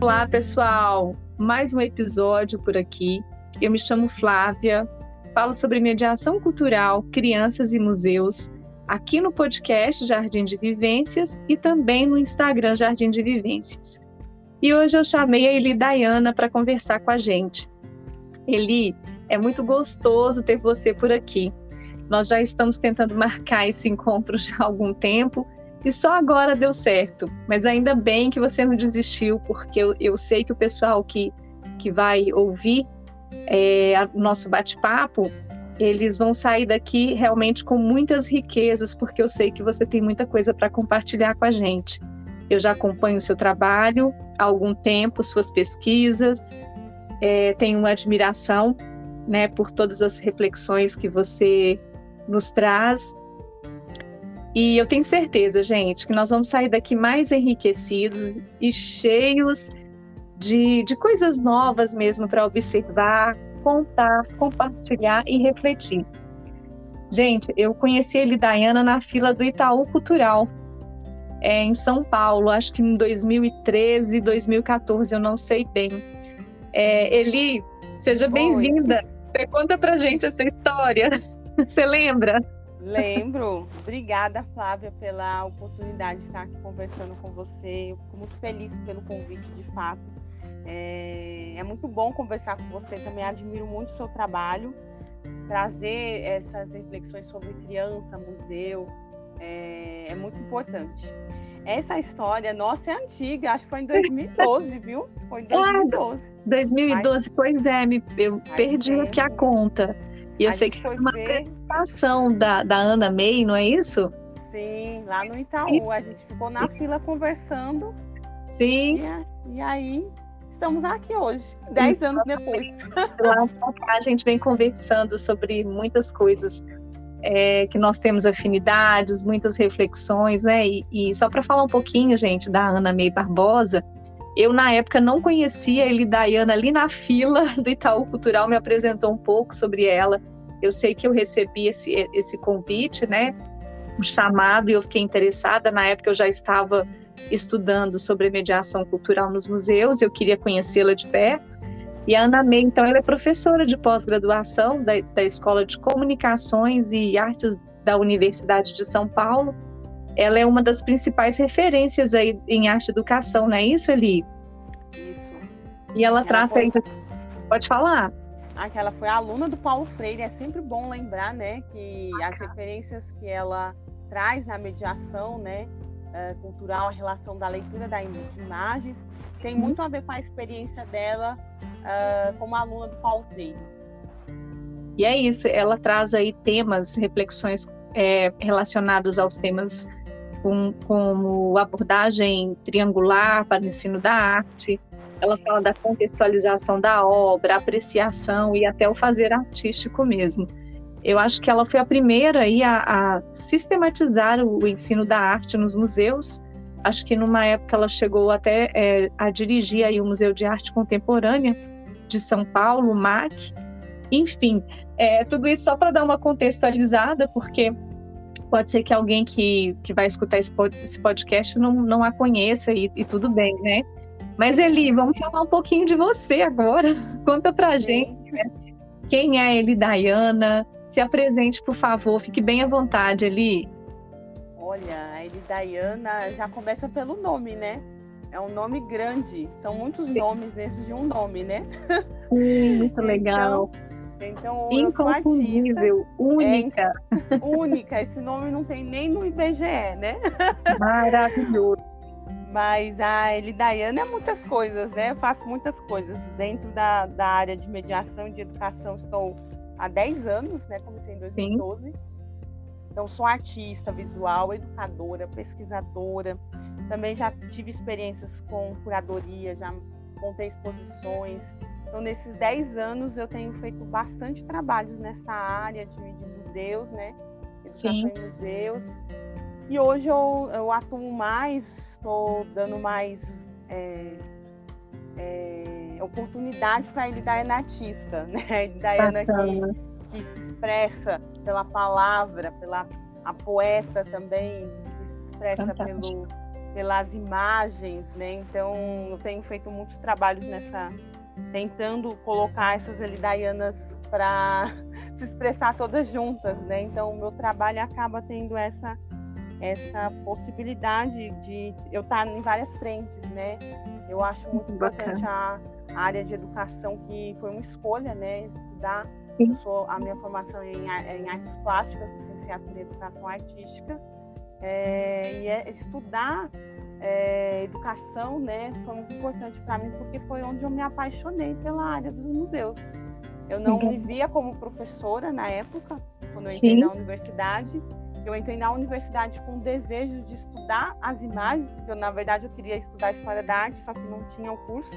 Olá, pessoal! Mais um episódio por aqui. Eu me chamo Flávia, falo sobre mediação cultural, crianças e museus, aqui no podcast Jardim de Vivências e também no Instagram Jardim de Vivências. E hoje eu chamei a Eli Dayana para conversar com a gente. Eli, é muito gostoso ter você por aqui. Nós já estamos tentando marcar esse encontro já há algum tempo e só agora deu certo. Mas ainda bem que você não desistiu, porque eu, eu sei que o pessoal que, que vai ouvir é, o nosso bate-papo, eles vão sair daqui realmente com muitas riquezas, porque eu sei que você tem muita coisa para compartilhar com a gente. Eu já acompanho o seu trabalho há algum tempo, suas pesquisas, é, tenho uma admiração né, por todas as reflexões que você nos traz e eu tenho certeza, gente, que nós vamos sair daqui mais enriquecidos e cheios de, de coisas novas mesmo para observar, contar, compartilhar e refletir. Gente, eu conheci ele, Dayana, na fila do Itaú Cultural, é, em São Paulo, acho que em 2013, 2014, eu não sei bem. É, Eli, seja bem-vinda. Você conta pra gente essa história. Você lembra? Lembro. Obrigada, Flávia, pela oportunidade de estar aqui conversando com você. Eu fico muito feliz pelo convite, de fato. É, é muito bom conversar com você. Também admiro muito o seu trabalho. Trazer essas reflexões sobre criança, museu, é, é muito importante. Essa história nossa é antiga, acho que foi em 2012, viu? Foi em 2012. Ah, 2012, Mas, pois é, me, eu perdi é, aqui a conta. E eu sei que foi uma ver... apresentação da, da Ana May, não é isso? Sim, lá no Itaú. A gente ficou na fila conversando. Sim. E, e aí estamos aqui hoje, dez anos depois. Lá a gente vem conversando sobre muitas coisas é, que nós temos afinidades, muitas reflexões, né? E, e só para falar um pouquinho, gente, da Ana May Barbosa, eu, na época, não conhecia ele, Dayana, ali na fila do Itaú Cultural, me apresentou um pouco sobre ela. Eu sei que eu recebi esse, esse convite, né? Um chamado, e eu fiquei interessada. Na época, eu já estava estudando sobre mediação cultural nos museus, eu queria conhecê-la de perto. E a Ana May, então, ela é professora de pós-graduação da, da Escola de Comunicações e Artes da Universidade de São Paulo ela é uma das principais referências aí em arte e educação, não é isso, Eli? Isso. E ela, ela trata foi... de... Pode falar. Ah, que ela foi aluna do Paulo Freire, é sempre bom lembrar, né, que as referências que ela traz na mediação, né, uh, cultural, a relação da leitura da de imagens, tem uhum. muito a ver com a experiência dela uh, como aluna do Paulo Freire. E é isso, ela traz aí temas, reflexões é, relacionados aos temas com, como abordagem triangular para o ensino da arte. Ela fala da contextualização da obra, apreciação e até o fazer artístico mesmo. Eu acho que ela foi a primeira aí a, a sistematizar o, o, ensino da arte nos museus. Acho que numa época ela chegou até é, a dirigir aí o Museu de Arte Contemporânea de São Paulo, o MAC. Enfim, é, tudo isso só para dar uma contextualizada, porque pode ser que alguém que, que vai escutar esse, podcast não, não a conheça e, e tudo bem, né? Mas Eli, vamos falar um pouquinho de você agora. Conta pra gente né? quem é Eli Dayana. Se apresente, por favor, fique bem à vontade, Eli. Olha, a Eli Dayana já começa pelo nome, né? É um nome grande. São muitos nomes dentro de um nome, né? Sim, muito legal. Então, então, Inconfundível, única. É, única, esse nome não tem nem no IBGE, né? Maravilhoso. Mas a Elidaiana é muitas coisas, né? Eu faço muitas coisas. Dentro da, da área de mediação e de educação, estou há 10 anos, né? Comecei em 2012. Sim. Então, sou artista visual, educadora, pesquisadora. Também já tive experiências com curadoria, já montei exposições, então, nesses 10 anos, eu tenho feito bastante trabalhos nessa área de, de museus, né? Educação Sim. em museus. E hoje eu, eu atuo mais, estou dando mais é, é, oportunidade para a Daiana artista, né? A Daiana que, que se expressa pela palavra, pela a poeta também, que se expressa pelo, pelas imagens, né? Então, eu tenho feito muitos trabalhos nessa tentando colocar essas elidaianas para se expressar todas juntas, né? Então, o meu trabalho acaba tendo essa essa possibilidade de, eu estar em várias frentes, né? Eu acho muito importante a, a, área de educação que foi uma escolha, né? Estudar. Eu sou a minha formação em, em artes plásticas, licenciatura em educação artística, é, e é estudar é, educação, né? Foi muito importante para mim porque foi onde eu me apaixonei pela área dos museus. Eu não me via como professora na época, quando eu entrei Sim. na universidade. Eu entrei na universidade com o desejo de estudar as imagens, porque eu, na verdade, eu queria estudar História da Arte, só que não tinha o curso.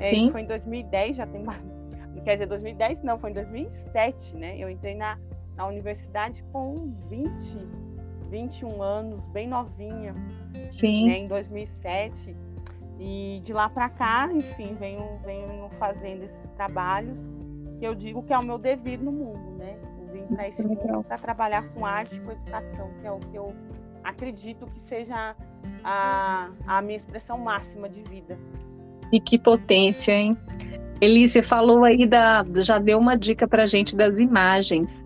É, isso foi em 2010, já tem Quer dizer, 2010 não, foi em 2007, né? Eu entrei na, na universidade com 20, 21 anos, bem novinha. Sim. Né, em 2007. E de lá para cá, enfim, venho, venho fazendo esses trabalhos que eu digo que é o meu dever no mundo, né? Eu vim para para trabalhar com arte, com educação, que é o que eu acredito que seja a, a minha expressão máxima de vida. E que potência, hein? Elícia falou aí da, já deu uma dica para gente das imagens.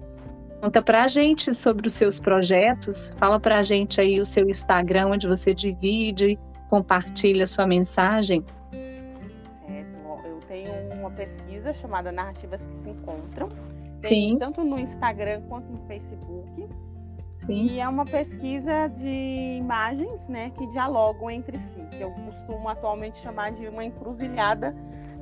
Conta para a gente sobre os seus projetos. Fala para a gente aí o seu Instagram, onde você divide, compartilha sua mensagem pesquisa chamada Narrativas que se Encontram. Tem Sim. tanto no Instagram quanto no Facebook. Sim. E é uma pesquisa de imagens né, que dialogam entre si, que eu costumo atualmente chamar de uma encruzilhada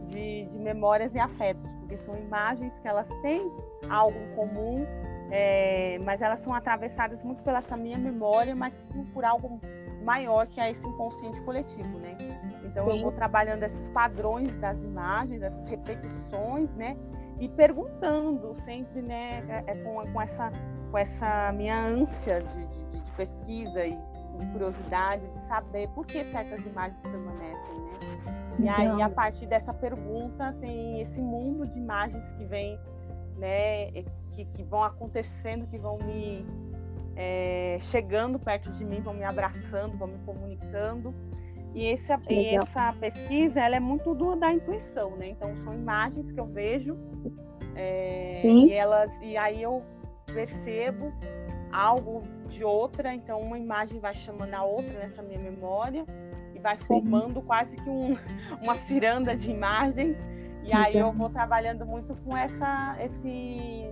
de, de memórias e afetos, porque são imagens que elas têm algo em comum, é, mas elas são atravessadas muito pela essa minha memória, mas por, por algo maior que é esse inconsciente coletivo, né? Então Sim. eu vou trabalhando esses padrões das imagens, essas repetições, né? E perguntando sempre, né? É, é com, com, essa, com essa minha ânsia de, de, de, pesquisa e de curiosidade de saber por que certas imagens permanecem, né? E aí a partir dessa pergunta tem esse mundo de imagens que vem, né? Que, que vão acontecendo, que vão me é, chegando perto de mim, vão me abraçando, vão me comunicando. E, esse, e essa pesquisa ela é muito do, da intuição, né? Então são imagens que eu vejo é, e elas e aí eu percebo algo de outra, então uma imagem vai chamando a outra nessa minha memória e vai Sim. formando quase que um, uma ciranda de imagens. E aí eu vou trabalhando muito com essa esse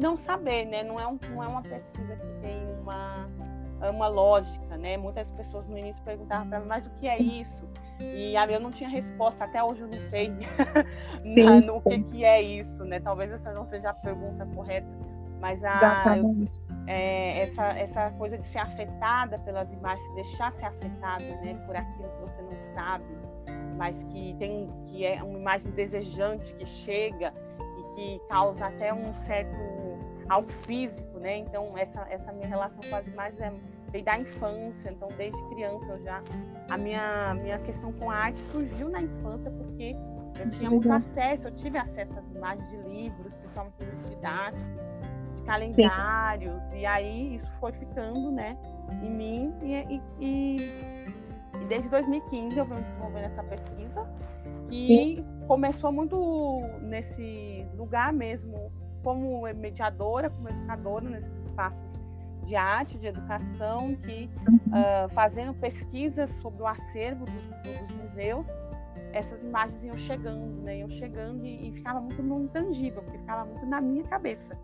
não saber, né? Não é, um, não é uma pesquisa que tem uma, uma lógica, né? Muitas pessoas no início perguntavam para mim, mas o que é isso? E eu não tinha resposta, até hoje eu não sei na, no que, que é isso, né? Talvez essa não seja a pergunta correta, mas a, é, essa, essa coisa de ser afetada pelas imagens, se deixar ser afetada né, por aquilo que você não sabe, mas que tem que é uma imagem desejante que chega e que causa até um certo algo físico, né? Então essa essa minha relação quase mais é da infância, então desde criança eu já a minha minha questão com a arte surgiu na infância porque eu tinha muito acesso, eu tive acesso às imagens de livros, principalmente livros didáticos, de calendários, Sim. e aí isso foi ficando, né, em mim e, e, e desde 2015 eu venho desenvolvendo essa pesquisa que Sim. começou muito nesse lugar mesmo como mediadora, como educadora nesses espaços de arte, de educação, que uh, fazendo pesquisas sobre o acervo dos, dos, museus, essas imagens iam chegando, né? Iam chegando e, e, ficava muito no intangível, porque ficava muito na minha cabeça.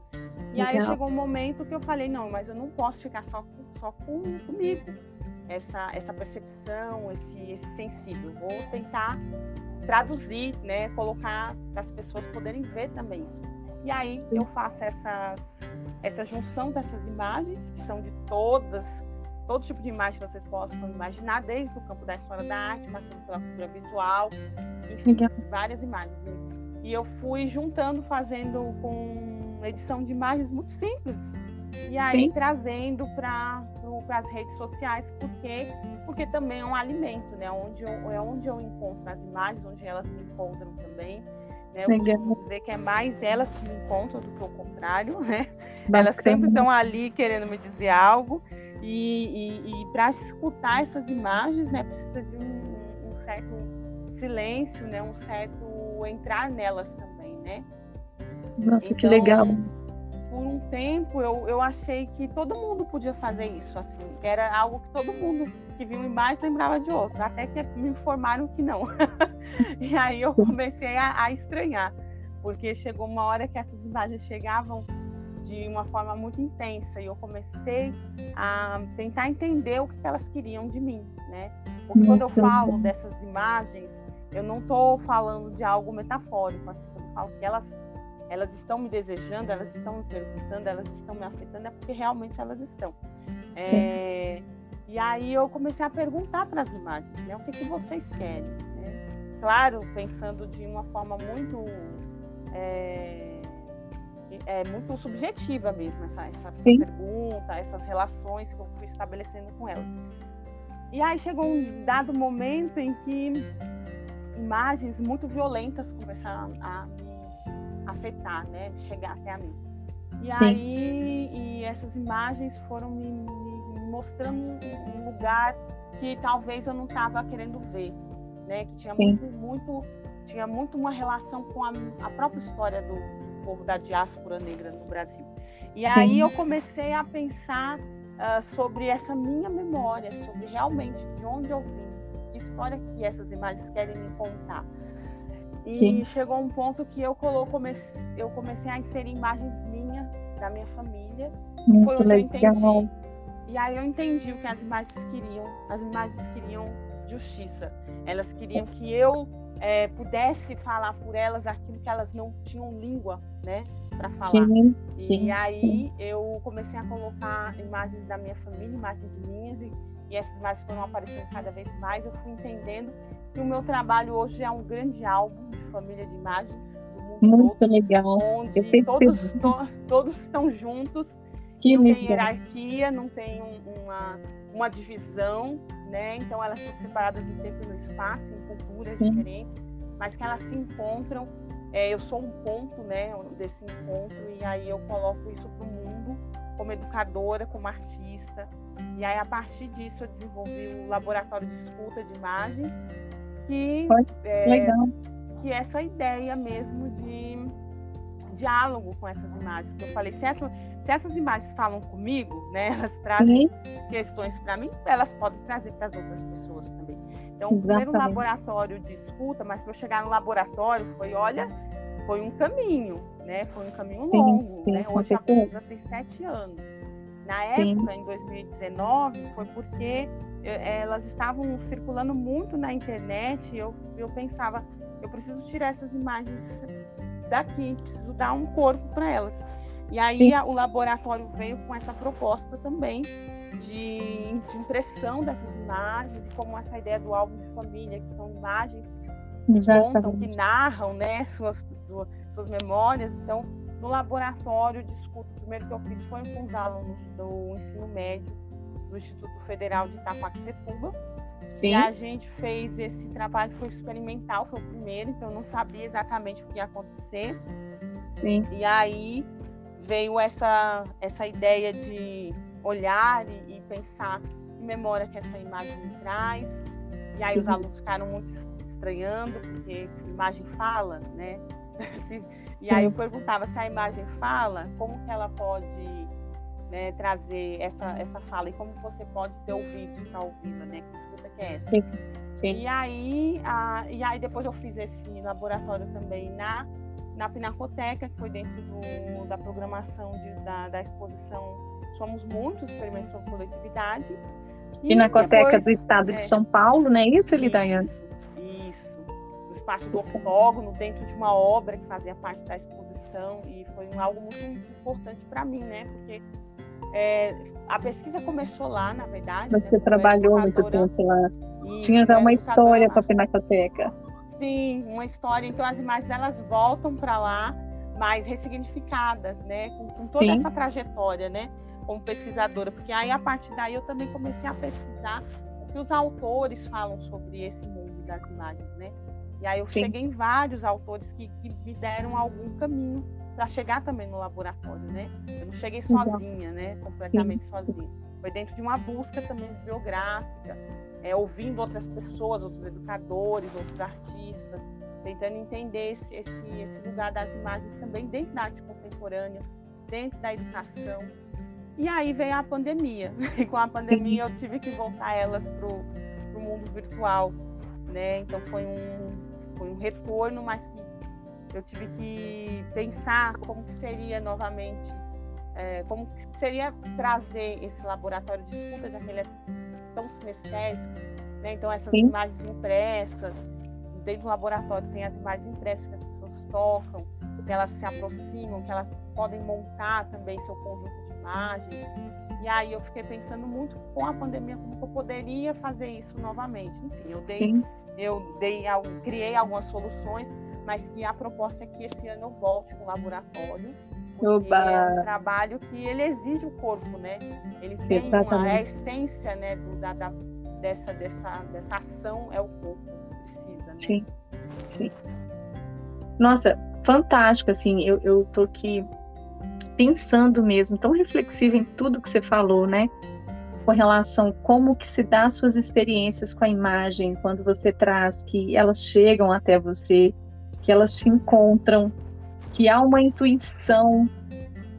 E Legal. aí chegou um momento que eu falei, não, mas eu não posso ficar só, com, só com, comigo. Essa, essa percepção, esse, esse sensível. Vou tentar traduzir, né? Colocar para as pessoas poderem ver também isso. E aí eu faço essas, essa junção dessas imagens, que são de todas, todo tipo de imagem que vocês possam imaginar, desde o campo da história da arte, passando pela cultura visual, enfim, várias imagens. E eu fui juntando, fazendo com edição de imagens muito simples. E aí Sim. trazendo para as redes sociais, porque, porque também é um alimento, né? Onde eu, é onde eu encontro as imagens, onde elas me encontram também. Né? Eu Legal. costumo dizer que é mais elas que me encontram do que o contrário, né? Bacana. Elas sempre estão ali querendo me dizer algo. E, e, e para escutar essas imagens, né, precisa de um, um, certo silêncio, né, um certo entrar nelas também, né? Nossa, então, que legal! Por um tempo eu, eu achei que todo mundo podia fazer isso, assim, era algo que todo mundo que viu uma imagem lembrava de outra, até que me informaram que não. e aí eu comecei a, a estranhar, porque chegou uma hora que essas imagens chegavam de uma forma muito intensa e eu comecei a tentar entender o que elas queriam de mim, né? Porque quando eu falo dessas imagens, eu não estou falando de algo metafórico, assim, quando eu falo que elas elas estão me desejando, elas estão me perguntando, elas estão me afetando, é porque realmente elas estão. É, e aí eu comecei a perguntar para as imagens, né? O que, que vocês querem? Né? Claro, pensando de uma forma muito é, é muito subjetiva mesmo essa, essa pergunta, essas relações que eu fui estabelecendo com elas. E aí chegou um dado momento em que imagens muito violentas começaram a me afetar, né, chegar até a mim. E Sim. aí e essas imagens foram me, me mostrando um lugar que talvez eu não estava querendo ver, né, que tinha Sim. muito, muito tinha muito uma relação com a, a própria história do, povo da diáspora negra no Brasil. E aí eu comecei a pensar uh, sobre essa minha memória, sobre realmente de onde eu vim, que história que essas imagens querem me contar. E Sim. chegou um ponto que eu, comecei, eu comecei a inserir imagens minhas, da minha família. Muito foi legal. E aí eu entendi o que as imagens queriam. As imagens queriam justiça. Elas queriam que eu é, pudesse falar por elas aquilo que elas não tinham língua, né, para falar. Sim, e sim, aí sim. eu comecei a colocar imagens da minha família, imagens minhas e, e essas imagens foram aparecendo cada vez mais. Eu fui entendendo que o meu trabalho hoje é um grande álbum de família de imagens do mundo Muito todo, legal. onde todos, to, todos estão juntos. Que não tem hierarquia, não tem um, uma, uma divisão, né? Então elas estão separadas no tempo e no espaço, em culturas Sim. diferentes, mas que elas se encontram. É, eu sou um ponto, né, desse encontro e aí eu coloco isso para o mundo como educadora, como artista. E aí a partir disso eu desenvolvi o laboratório de escuta de imagens, que é, Legal. que essa ideia mesmo de diálogo com essas imagens. Porque eu falei, se, essa, se essas imagens falam comigo, né, elas trazem questões para mim, elas podem trazer para as outras pessoas também. Então, o primeiro laboratório de escuta, mas para eu chegar no laboratório foi, olha, foi um caminho, né? Foi um caminho sim, longo, sim, né? Hoje a pesquisa tem sete anos. Na época, sim. em 2019, foi porque eh, elas estavam circulando muito na internet e eu, eu pensava, eu preciso tirar essas imagens daqui, preciso dar um corpo para elas. E aí o laboratório veio com essa proposta também de, de, impressão dessas imagens e como essa ideia do álbum de família, que são imagens que contam, que narram né, suas, suas, suas memórias. Então, no laboratório de escuta, o primeiro que eu fiz foi com os alunos do ensino médio do Instituto Federal de Itaquaquecetuba. Sim. E a gente fez esse trabalho, foi experimental, foi o primeiro, então eu não sabia exatamente o que ia acontecer. Sim. E aí veio essa, essa ideia de olhar e, e pensar que memória que essa imagem me traz. E aí os alunos ficaram muito estranhando, porque a imagem fala, né? e aí eu perguntava se a imagem fala, como que ela pode né, trazer essa, essa fala e como você pode ter ouvido, estar ouvindo, né? Que escuta que é essa. Sim. Sim. E aí, a, e aí depois eu fiz esse laboratório também na, na Pinacoteca, que foi dentro do, da programação de, da, da exposição Somos Muitos, Experimentos sobre Coletividade. E Pinacoteca depois, do Estado é, de São Paulo, não é isso, Lidaiane? Isso, isso. O espaço do octógono, dentro de uma obra que fazia parte da exposição, e foi um, algo muito importante para mim, né? Porque é, a pesquisa começou lá, na verdade. Você né, trabalhou muito tempo lá. Tinha já uma história para a Pinacoteca. Sim, uma história. Então as imagens elas voltam para lá, mais ressignificadas, né? Com, com toda Sim. essa trajetória, né? Como pesquisadora, porque aí a partir daí eu também comecei a pesquisar o que os autores falam sobre esse mundo das imagens, né? E aí eu Sim. cheguei em vários autores que, que me deram algum caminho para chegar também no laboratório, né? Eu não cheguei sozinha, né? Completamente Sim. sozinha. Foi dentro de uma busca também bibliográfica, é, ouvindo outras pessoas, outros educadores, outros artistas, tentando entender esse, esse, esse lugar das imagens também dentro da arte contemporânea, dentro da educação. E aí veio a pandemia. E com a pandemia eu tive que voltar elas para o mundo virtual. Né? Então foi um, foi um retorno, mas que eu tive que pensar como que seria novamente, é, como que seria trazer esse laboratório de escuta, já que ele é tão sinestésico. Né? Então essas Sim. imagens impressas, dentro do laboratório tem as imagens impressas que as pessoas tocam, que elas se aproximam, que elas podem montar também seu conjunto de imagens. E aí eu fiquei pensando muito com a pandemia como eu poderia fazer isso novamente. Enfim, eu dei, Sim. eu dei, criei algumas soluções, mas que a proposta é que esse ano eu volte com o laboratório. Porque Oba. é um trabalho que ele exige o corpo, né? Ele Sim, tem uma, é a essência, né, do, da, da, dessa, dessa, dessa ação é o corpo precisa, né? Sim, sim. Nossa, fantástico, assim, eu, eu tô aqui pensando mesmo, tão reflexiva em tudo que você falou, né? Com relação a como que se dá as suas experiências com a imagem, quando você traz que elas chegam até você, que elas te encontram, que há uma intuição,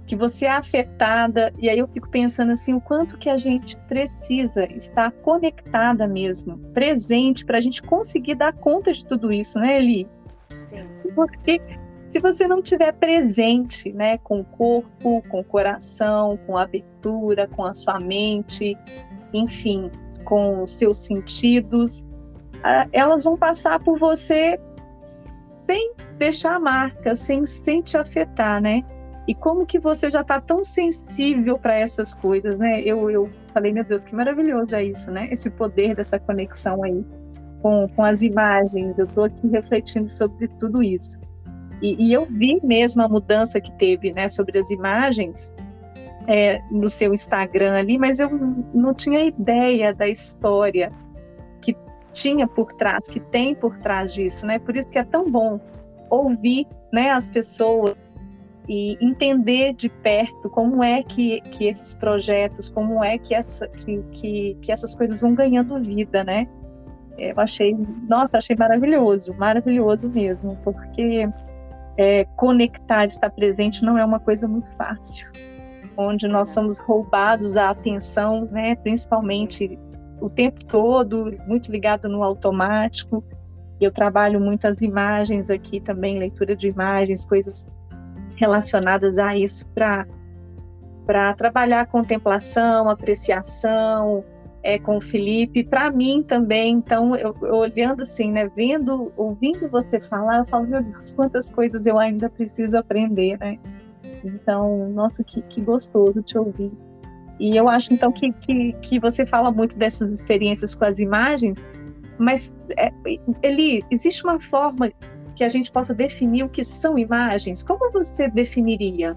que você é afetada, e aí eu fico pensando assim, o quanto que a gente precisa estar conectada mesmo, presente, para a gente conseguir dar conta de tudo isso, né, Eli? Sim. Porque se você não tiver presente, né, com o corpo, com o coração, com a abertura, com a sua mente, enfim, com os seus sentidos, elas vão passar por você sem deixar marca, sem, sem te afetar, né? E como que você já está tão sensível para essas coisas, né? Eu, eu falei, meu Deus, que maravilhoso é isso, né? Esse poder dessa conexão aí com, com as imagens. Eu estou aqui refletindo sobre tudo isso. E, e, eu vi mesmo a mudança que teve, né, sobre as imagens é, no seu Instagram ali, mas eu não tinha ideia da história que tinha por trás, que tem por trás disso, né? Por isso que é tão bom ouvir, né, as pessoas e entender de perto como é que, que esses projetos, como é que, essa, que, que, que essas coisas vão ganhando vida, né? Eu achei, nossa, achei maravilhoso, maravilhoso mesmo, porque é, conectar, estar presente não é uma coisa muito fácil, onde nós somos roubados a atenção, né, principalmente o tempo todo, muito ligado no automático. Eu trabalho muitas imagens aqui também, leitura de imagens, coisas relacionadas a isso para para trabalhar a contemplação, apreciação, é, com o Felipe, para mim também. Então, eu, eu, olhando assim, né, vendo, ouvindo você falar, eu falo, meu Deus, quantas coisas eu ainda preciso aprender, né? Então, nossa, que, que gostoso te ouvir. E eu acho, então, que, que, que você fala muito dessas experiências com as imagens, mas é, ele existe uma forma que a gente possa definir o que são imagens. Como você definiria?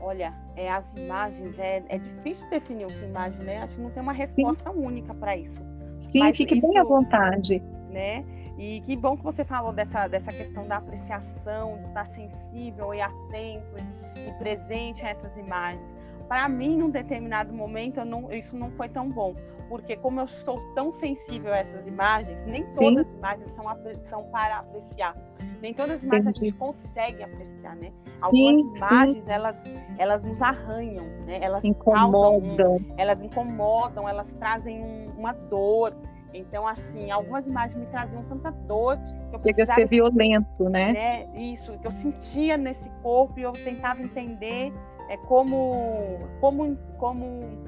Olha, é, as imagens, é, é difícil definir o que imagem, né? Acho que não tem uma resposta Sim. única para isso. Sim, Mas fique isso, bem à vontade. Né? E que bom que você falou dessa, dessa questão da apreciação, de estar sensível e atento e, e presente a essas imagens. Para mim, num determinado momento, não, isso não foi tão bom, porque como eu sou tão sensível a essas imagens, nem Sim. todas as imagens são, são para apreciar. Nem todas as imagens Entendi. a gente consegue apreciar, né? Algumas sim, imagens, sim. Elas, elas nos arranham, né? Elas incomodam. Um, elas incomodam, elas trazem um, uma dor. Então, assim, algumas imagens me traziam tanta dor que eu Chega a ser violento, né? né? Isso, que eu sentia nesse corpo e eu tentava entender é, como, como, como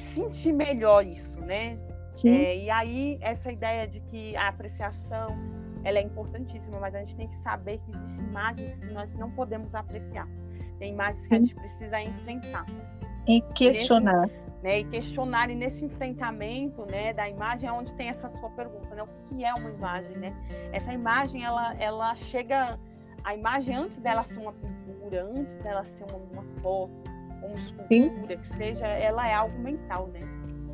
sentir melhor isso, né? Sim. É, e aí, essa ideia de que a apreciação ela é importantíssima, mas a gente tem que saber que existem imagens que nós não podemos apreciar. Tem imagens Sim. que a gente precisa enfrentar. E questionar. Nesse, né, e questionar, e nesse enfrentamento né, da imagem é onde tem essa sua pergunta, né? O que é uma imagem, né? Essa imagem, ela, ela chega... A imagem, antes dela ser uma pintura, antes dela ser uma, uma foto, escultura, Sim. que seja, ela é algo mental, né?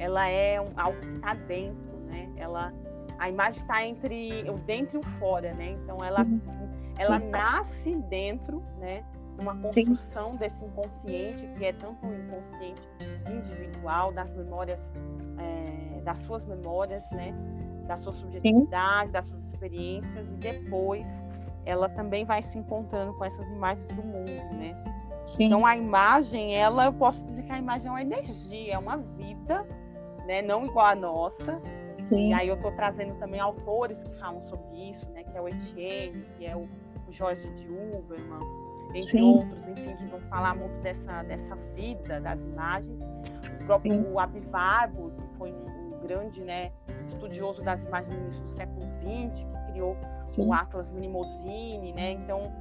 ela é um, algo que está dentro, né? Ela, a imagem está entre o dentro e o fora, né? Então ela, Sim. ela Sim. nasce dentro, né? Uma construção desse inconsciente que é tanto um inconsciente individual das memórias, é, das suas memórias, né? Da sua subjetividade, das suas experiências e depois ela também vai se encontrando com essas imagens do mundo, né? Sim. Então a imagem, ela, eu posso dizer que a imagem é uma energia, é uma vida, né? Não igual a nossa. Sim. E aí eu estou trazendo também autores que falam sobre isso, né? Que é o Etienne, que é o, o Jorge de Uberman, entre Sim. outros, enfim, que vão falar muito dessa, dessa vida das imagens. O próprio Sim. Abivarbo, que foi um, um, grande né, estudioso das imagens no início do século XX, que criou Sim. o Atlas Minimozine, né? Então,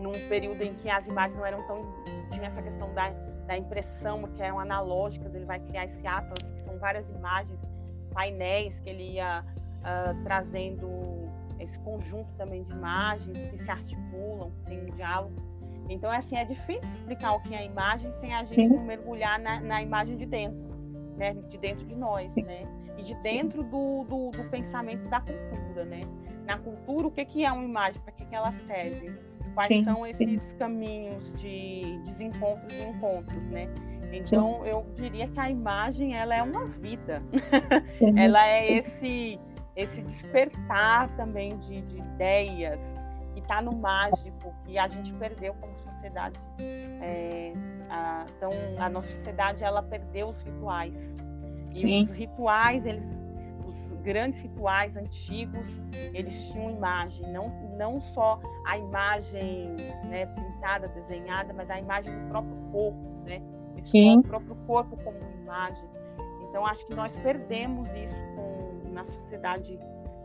num período em que as imagens não eram tão tinha essa questão da, da impressão que eram analógicas ele vai criar esse atlas que são várias imagens painéis que ele ia uh, trazendo esse conjunto também de imagens que se articulam que tem um diálogo. Então assim é difícil explicar o que é a imagem sem a gente não mergulhar na, na, imagem de dentro né de dentro de nós Sim. né e de dentro do, do, do, pensamento da cultura né. Na cultura o que que é uma imagem? Para que que ela serve quais sim, são esses sim. caminhos de desencontros e encontros, né? Então, sim. eu diria que a imagem ela é uma vida. ela é esse esse despertar também de, de ideias que está no mágico que a gente perdeu como sociedade. É, a, então, a nossa sociedade ela perdeu os rituais. E os rituais eles grandes rituais antigos, eles tinham imagem, não, não só a imagem né, pintada, desenhada, mas a imagem do próprio corpo, né? Sim. O próprio corpo como imagem. Então, acho que nós perdemos isso com, na sociedade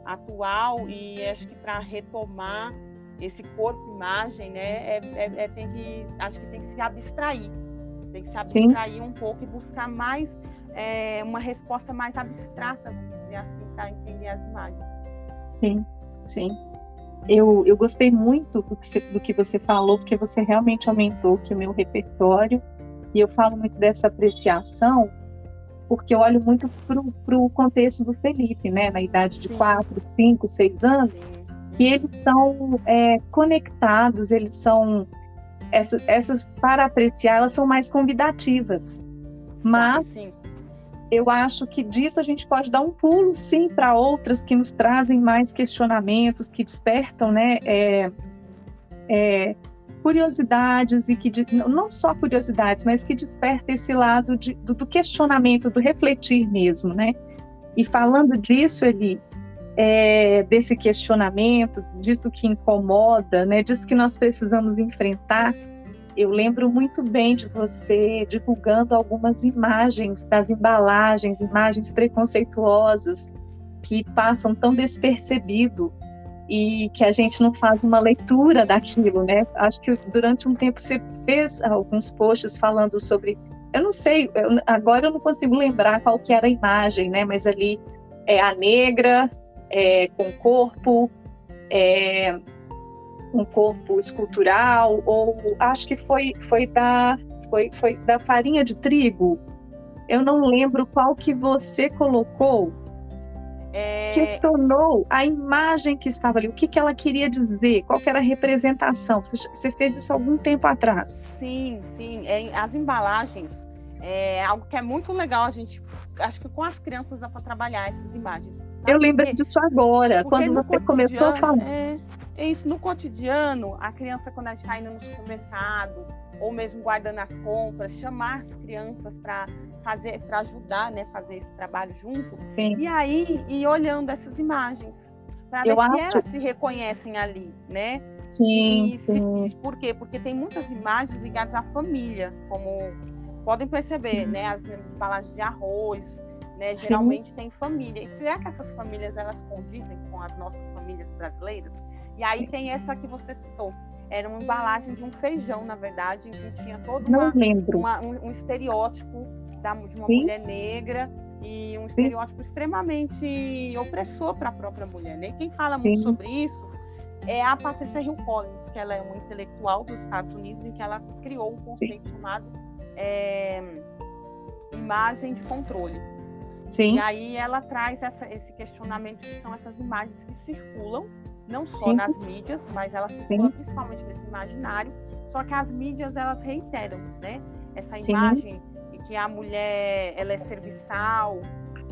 atual e acho que para retomar esse corpo-imagem, né, é, é, é, tem que, acho que tem que se abstrair, tem que se abstrair Sim. um pouco e buscar mais é, uma resposta mais abstrata, dizer assim, para entender as imagens. Sim, sim. Eu, eu gostei muito do que, você, do que você falou, porque você realmente aumentou aqui o meu repertório. E eu falo muito dessa apreciação, porque eu olho muito para o contexto do Felipe, né? Na idade de 4, 5, 6 anos, sim. que eles são é, conectados, eles são. Essas, essas, para apreciar, elas são mais convidativas. Mas sim eu acho que disso a gente pode dar um pulo, sim, para outras que nos trazem mais questionamentos, que despertam, né, é, é, curiosidades e que não só curiosidades, mas que desperta esse lado de, do, do, questionamento, do refletir mesmo, né? E falando disso, ele é, desse questionamento, disso que incomoda, né? Disso que nós precisamos enfrentar eu lembro muito bem de você divulgando algumas imagens das embalagens, imagens preconceituosas que passam tão despercebido e que a gente não faz uma leitura daquilo, né? Acho que durante um tempo você fez alguns posts falando sobre, eu não sei, eu, agora eu não consigo lembrar qual que era a imagem, né? Mas ali é a negra é, com corpo, é, um corpo escultural ou acho que foi foi da foi, foi da farinha de trigo. Eu não lembro qual que você colocou. É... Questionou a imagem que estava ali, o que, que ela queria dizer, qual que era a representação. Você fez isso algum tempo atrás. Sim, sim. É, as embalagens é algo que é muito legal a gente. Acho que com as crianças dá para trabalhar essas imagens. Eu lembrei disso agora, quando você começou a falar. É, é isso, no cotidiano, a criança, quando está indo no supermercado, ou mesmo guardando as compras, chamar as crianças para fazer, para ajudar, né, fazer esse trabalho junto. Sim. E aí, ir olhando essas imagens, para ver acho... se elas se reconhecem ali, né? Sim, sim. Se, por quê? Porque tem muitas imagens ligadas à família, como podem perceber, sim. né? As embalagens de arroz, né? Geralmente tem família. E será que essas famílias elas condizem com as nossas famílias brasileiras? E aí tem essa que você citou. Era uma embalagem de um feijão, na verdade, em que tinha todo uma, uma, um, um, estereótipo da, de uma Sim. mulher negra e um estereótipo Sim. extremamente opressor para a própria mulher. Né? E quem fala Sim. muito sobre isso é a Patricia Hill Collins, que ela é uma intelectual dos Estados Unidos e que ela criou um conceito chamado é, imagem de controle. Sim. E aí ela traz essa, esse questionamento que são essas imagens que circulam, não só Sim. nas mídias, mas elas circulam Sim. principalmente nesse imaginário. Só que as mídias elas reiteram, né? Essa Sim. imagem de que a mulher ela é serviçal,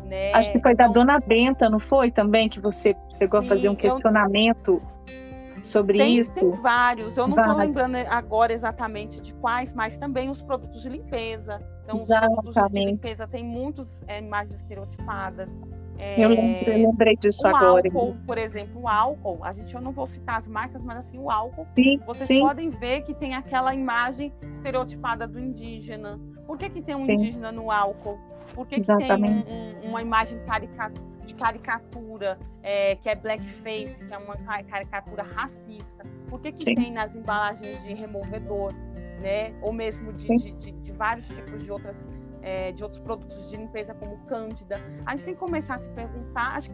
né? Acho que foi da então Dona Benta, não foi também que você chegou a fazer um questionamento eu... sobre tem, isso? Tem vários. Eu não estou lembrando agora exatamente de quais, mas também os produtos de limpeza então, os produtos de limpeza têm muitas é, imagens estereotipadas. É, eu, lembrei, eu, lembrei disso o agora. álcool, por exemplo, o álcool, a gente eu não vou citar as marcas, mas assim, o álcool, sim, vocês sim. podem ver que tem aquela imagem estereotipada do indígena. Por que, que tem um sim. indígena no álcool? Por que, que tem um, um, uma imagem de caricatura, é, que é blackface, que é uma caricatura racista? Por que, que tem nas embalagens de removedor? Né? Ou mesmo de, de, de, de vários tipos de outras é, de outros produtos de limpeza como Cândida. A gente tem que começar a se perguntar, acho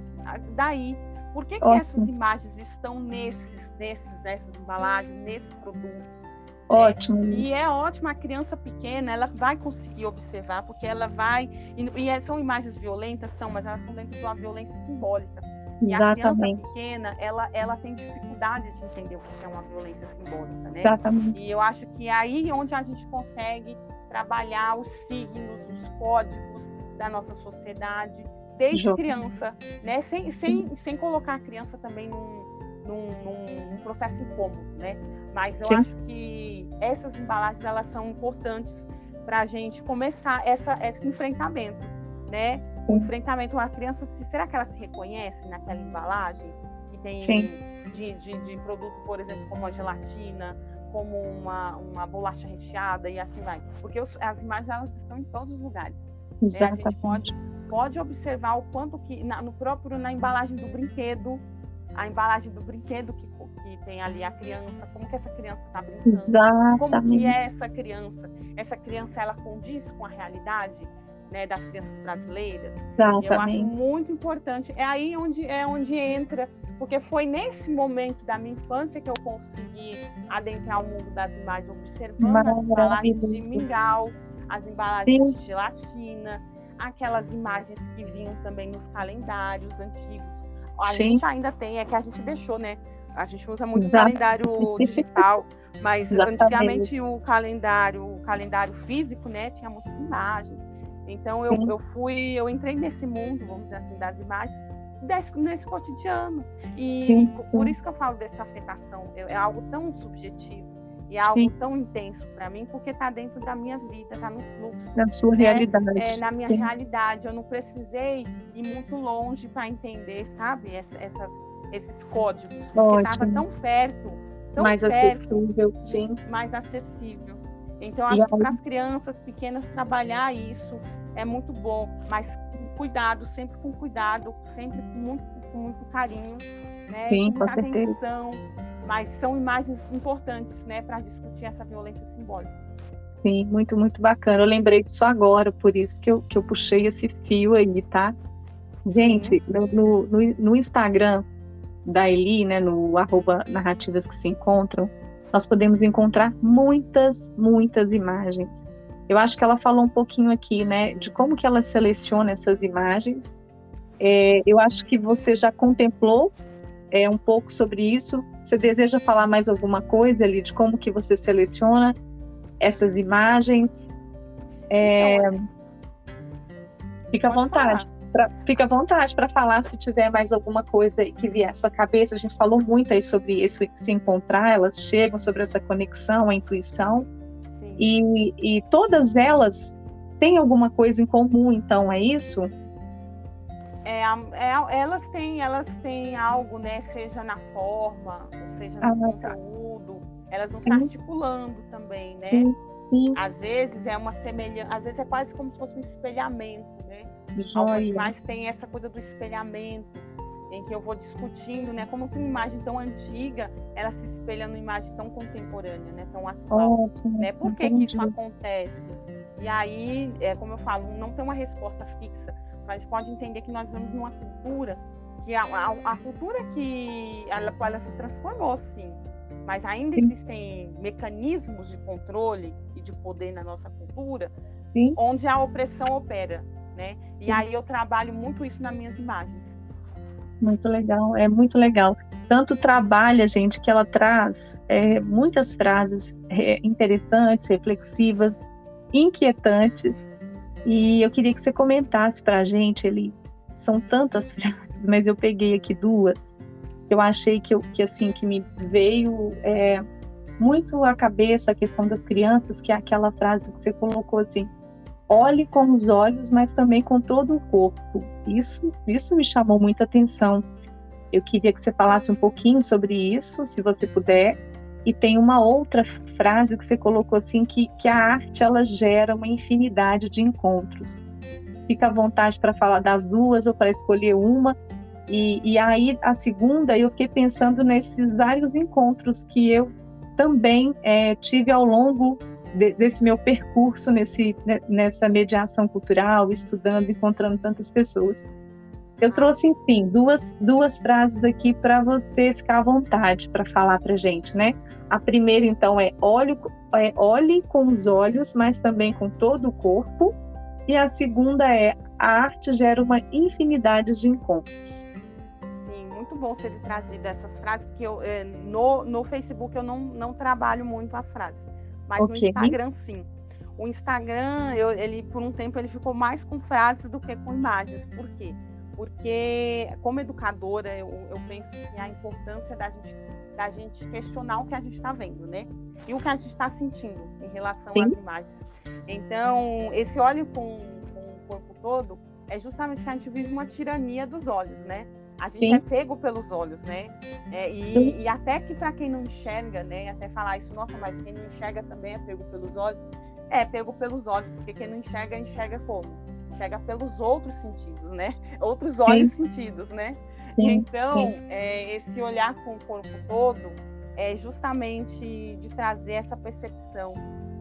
daí, por que, que essas imagens estão nesses, nesses, nessas embalagens, nesses produtos? Ótimo. É, e é ótimo a criança pequena, ela vai conseguir observar, porque ela vai. E, e é, são imagens violentas, são, mas elas estão dentro de uma violência simbólica. E Exatamente. a criança pequena, ela, ela tem dificuldade de entender o que é uma violência simbólica, né? Exatamente. E eu acho que é aí onde a gente consegue trabalhar os signos, os códigos da nossa sociedade, desde criança, né? Sem, sem, sem colocar a criança também num, num, num processo incômodo, né? Mas eu Sim. acho que essas embalagens, elas são importantes para a gente começar essa, esse enfrentamento, né? O enfrentamento a criança, será que ela se reconhece naquela embalagem que tem de, de, de, produto, por exemplo, como a gelatina, como uma, uma bolacha recheada e assim vai? Porque os, as imagens elas estão em todos os lugares. Exatamente. Né? A gente pode, pode observar o quanto que na, no próprio na embalagem do brinquedo, a embalagem do brinquedo que, que tem ali a criança, como que essa criança está brincando, Exatamente. como que é essa criança, essa criança ela condiz com a realidade, né, das crianças brasileiras. Exatamente. Eu acho muito importante. É aí onde é onde entra, porque foi nesse momento da minha infância que eu consegui adentrar o mundo das imagens, observando as embalagens de mingau, as embalagens Sim. de gelatina, aquelas imagens que vinham também nos calendários antigos. A Sim. gente ainda tem, é que a gente deixou, né? A gente usa muito Exato. calendário digital, mas Exatamente. antigamente o calendário, o calendário físico, né, tinha muitas imagens. Então eu, eu fui, eu entrei nesse mundo, vamos dizer assim, das imagens, desse, nesse cotidiano. E sim, sim. por isso que eu falo dessa afetação. É algo tão subjetivo e é algo sim. tão intenso para mim, porque está dentro da minha vida, está no fluxo. Na sua né? realidade. É, na minha realidade. Eu não precisei ir muito longe para entender, sabe, essas, esses códigos. Porque estava tão perto. Tão mais perto, acessível, sim. Mais acessível. Então, acho que para as crianças pequenas trabalhar isso é muito bom, mas com cuidado, sempre com cuidado, sempre com muito, com muito carinho, né? Sim, com atenção. Mas são imagens importantes, né, para discutir essa violência simbólica. Sim, muito, muito bacana. Eu lembrei disso agora, por isso que eu, que eu puxei esse fio aí, tá? Gente, no, no, no, Instagram da Eli, né, no arroba narrativas que se encontram, nós podemos encontrar muitas, muitas imagens. Eu acho que ela falou um pouquinho aqui, né, de como que ela seleciona essas imagens. É, eu acho que você já contemplou é, um pouco sobre isso. Você deseja falar mais alguma coisa ali de como que você seleciona essas imagens? É, então, fica à vontade. Pra, fica à vontade para falar se tiver mais alguma coisa que vier à sua cabeça. A gente falou muito aí sobre isso, se encontrar, elas chegam sobre essa conexão, a intuição. E, e todas elas têm alguma coisa em comum, então, é isso? É, é, elas têm elas têm algo, né? Seja na forma, seja no ah, tá. conteúdo, elas vão estar articulando também, né? Sim, sim. Às vezes é uma semelhança, às vezes é quase como se fosse um espelhamento, né? Algumas mais tem essa coisa do espelhamento, em que eu vou discutindo, né, como que uma imagem tão antiga, ela se espelha numa imagem tão contemporânea, né, tão atual, Ótimo, né? Por que, que isso acontece? E aí, é, como eu falo, não tem uma resposta fixa, mas pode entender que nós vivemos numa cultura que a, a, a cultura que ela, ela se transformou, sim, mas ainda existem mecanismos de controle e de poder na nossa cultura Sim. onde a opressão opera, né? E Sim. aí eu trabalho muito isso nas minhas imagens. Muito legal, é muito legal. Tanto trabalha, gente, que ela traz é, muitas frases é, interessantes, reflexivas, inquietantes. E eu queria que você comentasse para a gente, ele são tantas frases, mas eu peguei aqui duas. Eu achei que, eu, que assim que me veio é, muito à cabeça a questão das crianças, que é aquela frase que você colocou assim: olhe com os olhos, mas também com todo o corpo. Isso, isso me chamou muita atenção. Eu queria que você falasse um pouquinho sobre isso, se você puder. E tem uma outra frase que você colocou assim que, que a arte ela gera uma infinidade de encontros. Fica à vontade para falar das duas ou para escolher uma. E, e aí a segunda eu fiquei pensando nesses vários encontros que eu também é, tive ao longo de, desse meu percurso nesse, né, nessa mediação cultural, estudando, encontrando tantas pessoas. Eu trouxe, enfim, duas, duas frases aqui para você ficar à vontade para falar para gente, né? A primeira, então, é olhe, é olhe com os olhos, mas também com todo o corpo. E a segunda é a arte gera uma infinidade de encontros. Sim, muito bom ser trazido essas frases, porque eu, é, no, no Facebook eu não, não trabalho muito as frases mas okay. no Instagram sim. O Instagram, eu, ele por um tempo ele ficou mais com frases do que com imagens. Por quê? Porque como educadora eu, eu penso que a importância da gente da gente questionar o que a gente está vendo, né? E o que a gente está sentindo em relação sim. às imagens. Então esse olho com, com o corpo todo é justamente que a gente vive uma tirania dos olhos, né? A gente Sim. é pego pelos olhos, né? É, e, e, até que para quem não enxerga, né? Até falar isso, nossa, mas quem não enxerga também é pego pelos olhos. É pego pelos olhos, porque quem não enxerga, enxerga como? Enxerga pelos outros sentidos, né? Outros olhos Sim. sentidos, né? Sim. Então. É, esse olhar com o corpo todo é justamente de trazer essa percepção,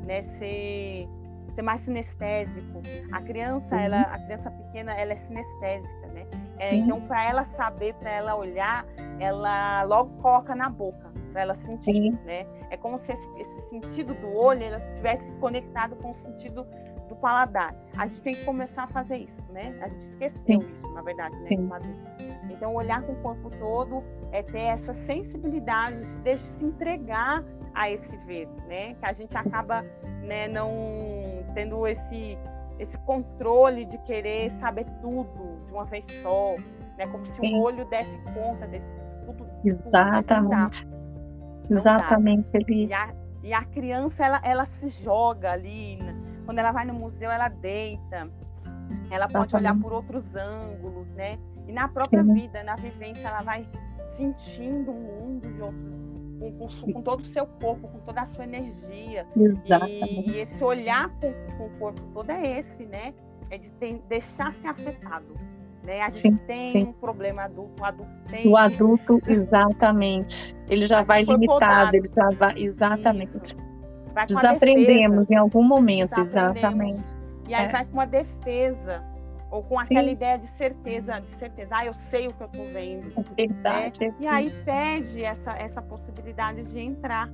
né? Ser, ser mais sinestésico. A criança, ela, a criança pequena, ela é sinestésica, né? É, então, para ela saber, para ela olhar, ela logo coloca na boca, para ela sentir, Sim. né? É como se esse, esse sentido do olho ela tivesse conectado com o sentido do paladar. A gente tem que começar a fazer isso, né? A gente esqueceu Sim. isso, na verdade, né. Então, olhar com o corpo todo é ter essa sensibilidade, de se entregar a esse ver, né? Que a gente acaba, né, não tendo esse esse controle de querer saber tudo de uma vez só, né? Como se Sim. o olho desse conta desse tudo. Exatamente. Tudo, Exatamente. Ele... E, a, e a criança, ela, ela se joga ali. Né? Quando ela vai no museu, ela deita. Ela pode Exatamente. olhar por outros ângulos, né? E na própria Sim. vida, na vivência, ela vai sentindo o mundo de outro, com, todo o seu corpo, com toda a sua energia. E, e, esse olhar com, com, o corpo todo é esse, né? É de ter, deixar ser afetado. Né? A gente sim, tem sim. um problema adulto, o adulto tem. O adulto, exatamente. Ele já vai limitado, ele já vai. Exatamente. Vai Desaprendemos em algum momento, exatamente. E aí é. vai com uma defesa ou com aquela Sim. ideia de certeza, de certeza, ah, eu sei o que eu estou vendo. É verdade. Né? E aí perde essa, essa possibilidade de entrar,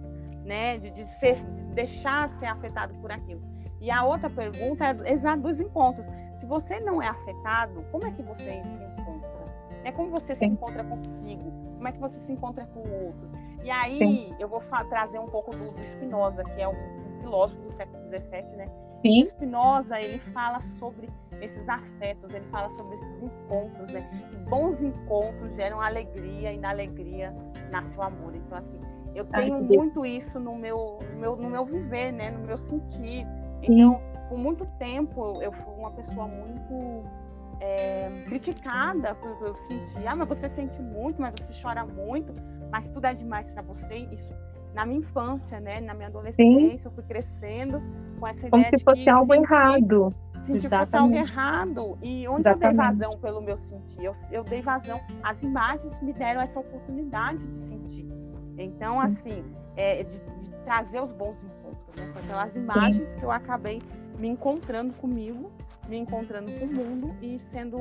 né? De, de, ser, de deixar ser afetado por aquilo. E a outra pergunta é exato dos encontros. Se você não é afetado, como é que você se encontra? É como você Sim. se encontra consigo? Como é que você se encontra com o outro? E aí Sim. eu vou trazer um pouco do, do Spinoza, que é um filósofo do século XVII, né? Sim. O Spinoza ele fala sobre esses afetos, ele fala sobre esses encontros, né? E bons encontros geram alegria e na alegria nasce o amor. Então assim, eu tenho Ai, muito isso no meu, no meu, no meu viver, né? No meu sentir. Sim. Então, por muito tempo eu fui uma pessoa muito é, criticada por eu sentir, ah, mas você sente muito, mas você chora muito, mas tudo é demais para você. Isso na minha infância, né? Na minha adolescência, Sim. eu fui crescendo com essa Como ideia se de fosse algo sentir, errado. Sentir fosse algo errado. E onde Exatamente. eu dei vazão pelo meu sentir? Eu, eu dei vazão. As imagens me deram essa oportunidade de sentir. Então, Sim. assim, é, de, de, trazer os bons encontros, né? Com aquelas imagens Sim. que eu acabei me encontrando comigo, me encontrando com o mundo e sendo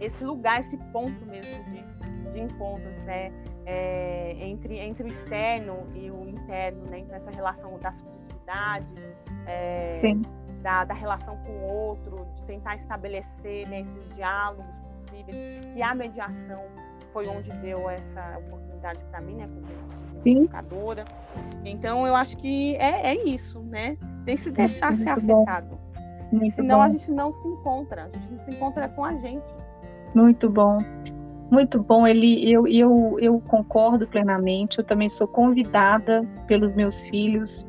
esse lugar, esse ponto mesmo de, de encontros. É, é, entre, entre o externo e o interno, né? Então, essa relação da subjetividade, é, da, da, relação com o outro, de tentar estabelecer né, esses diálogos possíveis, que a mediação foi onde deu essa oportunidade para mim, né? Como educadora. Então, eu acho que é, é isso, né? Tem que se deixar ser afetado. Muito Senão bom. a gente não se encontra, a gente não se encontra com a gente. Muito bom. Muito bom, ele, eu, eu, eu concordo plenamente. Eu também sou convidada pelos meus filhos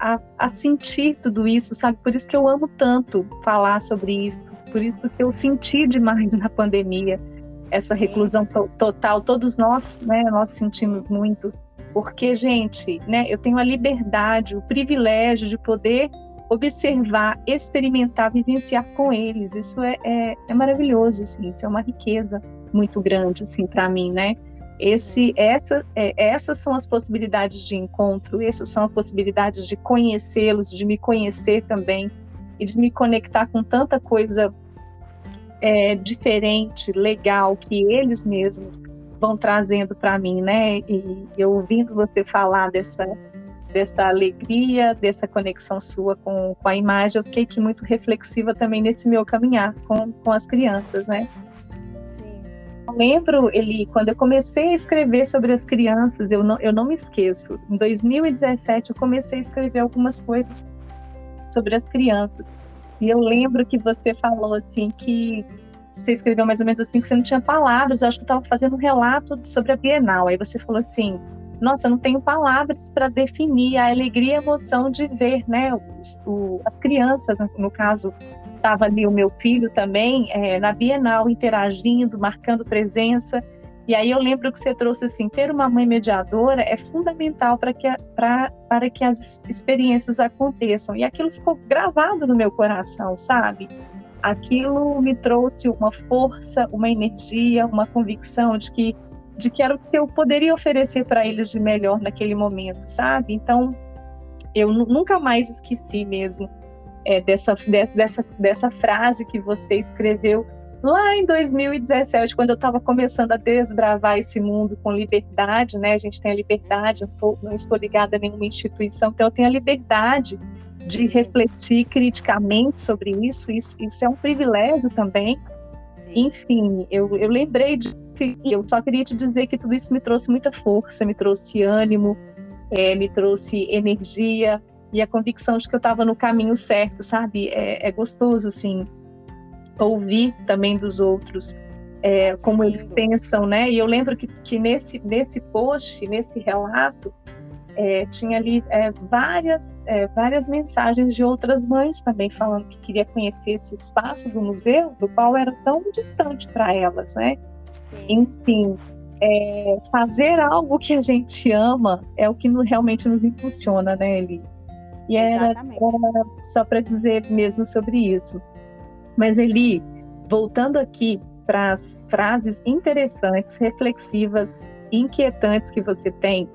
a, a, sentir tudo isso, sabe? Por isso que eu amo tanto falar sobre isso, por isso que eu senti demais na pandemia essa reclusão to total. Todos nós, né? Nós sentimos muito, porque gente, né? Eu tenho a liberdade, o privilégio de poder observar, experimentar, vivenciar com eles. Isso é, é, é maravilhoso, assim, isso é uma riqueza muito grande, assim, para mim, né? Esse, essa, é, essas são as possibilidades de encontro, essas são as possibilidades de conhecê-los, de me conhecer também e de me conectar com tanta coisa é, diferente, legal que eles mesmos vão trazendo para mim, né? E eu ouvindo você falar dessa dessa alegria, dessa conexão sua com, com a imagem, eu fiquei aqui muito reflexiva também nesse meu caminhar com, com as crianças, né? Eu lembro, ele, quando eu comecei a escrever sobre as crianças, eu não, eu não me esqueço, em 2017 eu comecei a escrever algumas coisas sobre as crianças. E eu lembro que você falou assim que você escreveu mais ou menos assim que você não tinha palavras. Eu acho que estava fazendo um relato sobre a Bienal. Aí você falou assim: nossa, eu não tenho palavras para definir a alegria e a emoção de ver, né, o, as crianças, no caso, estava ali o meu filho também, é, na Bienal, interagindo, marcando presença, e aí eu lembro que você trouxe assim, ter uma mãe mediadora é fundamental para que, pra, para que as experiências aconteçam, e aquilo ficou gravado no meu coração, sabe? Aquilo me trouxe uma força, uma energia, uma convicção de que de que era o que eu poderia oferecer para eles de melhor naquele momento, sabe? Então, eu nunca mais esqueci mesmo é, dessa, de, dessa, dessa frase que você escreveu lá em 2017, quando eu estava começando a desbravar esse mundo com liberdade, né? A gente tem a liberdade, eu tô, não estou ligada a nenhuma instituição, então eu tenho a liberdade de refletir criticamente sobre isso, isso, isso é um privilégio também. Enfim, eu, eu lembrei de eu só queria te dizer que tudo isso me trouxe muita força, me trouxe ânimo, é, me trouxe energia e a convicção de que eu estava no caminho certo, sabe? É, é, gostoso, assim, ouvir também dos outros é, como eles pensam, né? E eu lembro que, que nesse, nesse post, nesse relato, é, tinha ali é, várias, é, várias mensagens de outras mães também falando que queria conhecer esse espaço do museu, do qual era tão distante para elas, né? Sim. Enfim, é, fazer algo que a gente ama é o que realmente nos impulsiona, né, Eli? E era, era só para dizer mesmo sobre isso. Mas, Eli, voltando aqui para as frases interessantes, reflexivas, inquietantes que você tem,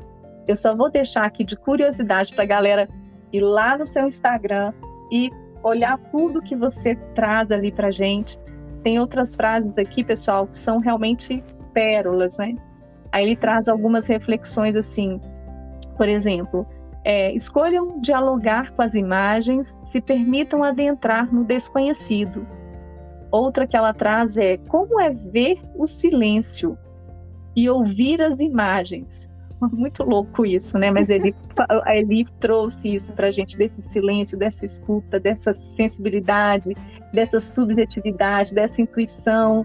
eu só vou deixar aqui de curiosidade para a galera ir lá no seu Instagram e olhar tudo que você traz ali para gente tem outras frases aqui, pessoal, que são realmente pérolas, né? Aí ele traz algumas reflexões assim, por exemplo, é, escolham dialogar com as imagens, se permitam adentrar no desconhecido. Outra que ela traz é como é ver o silêncio e ouvir as imagens. Muito louco isso, né? Mas ele, ele trouxe isso para a gente, desse silêncio, dessa escuta, dessa sensibilidade, dessa subjetividade, dessa intuição.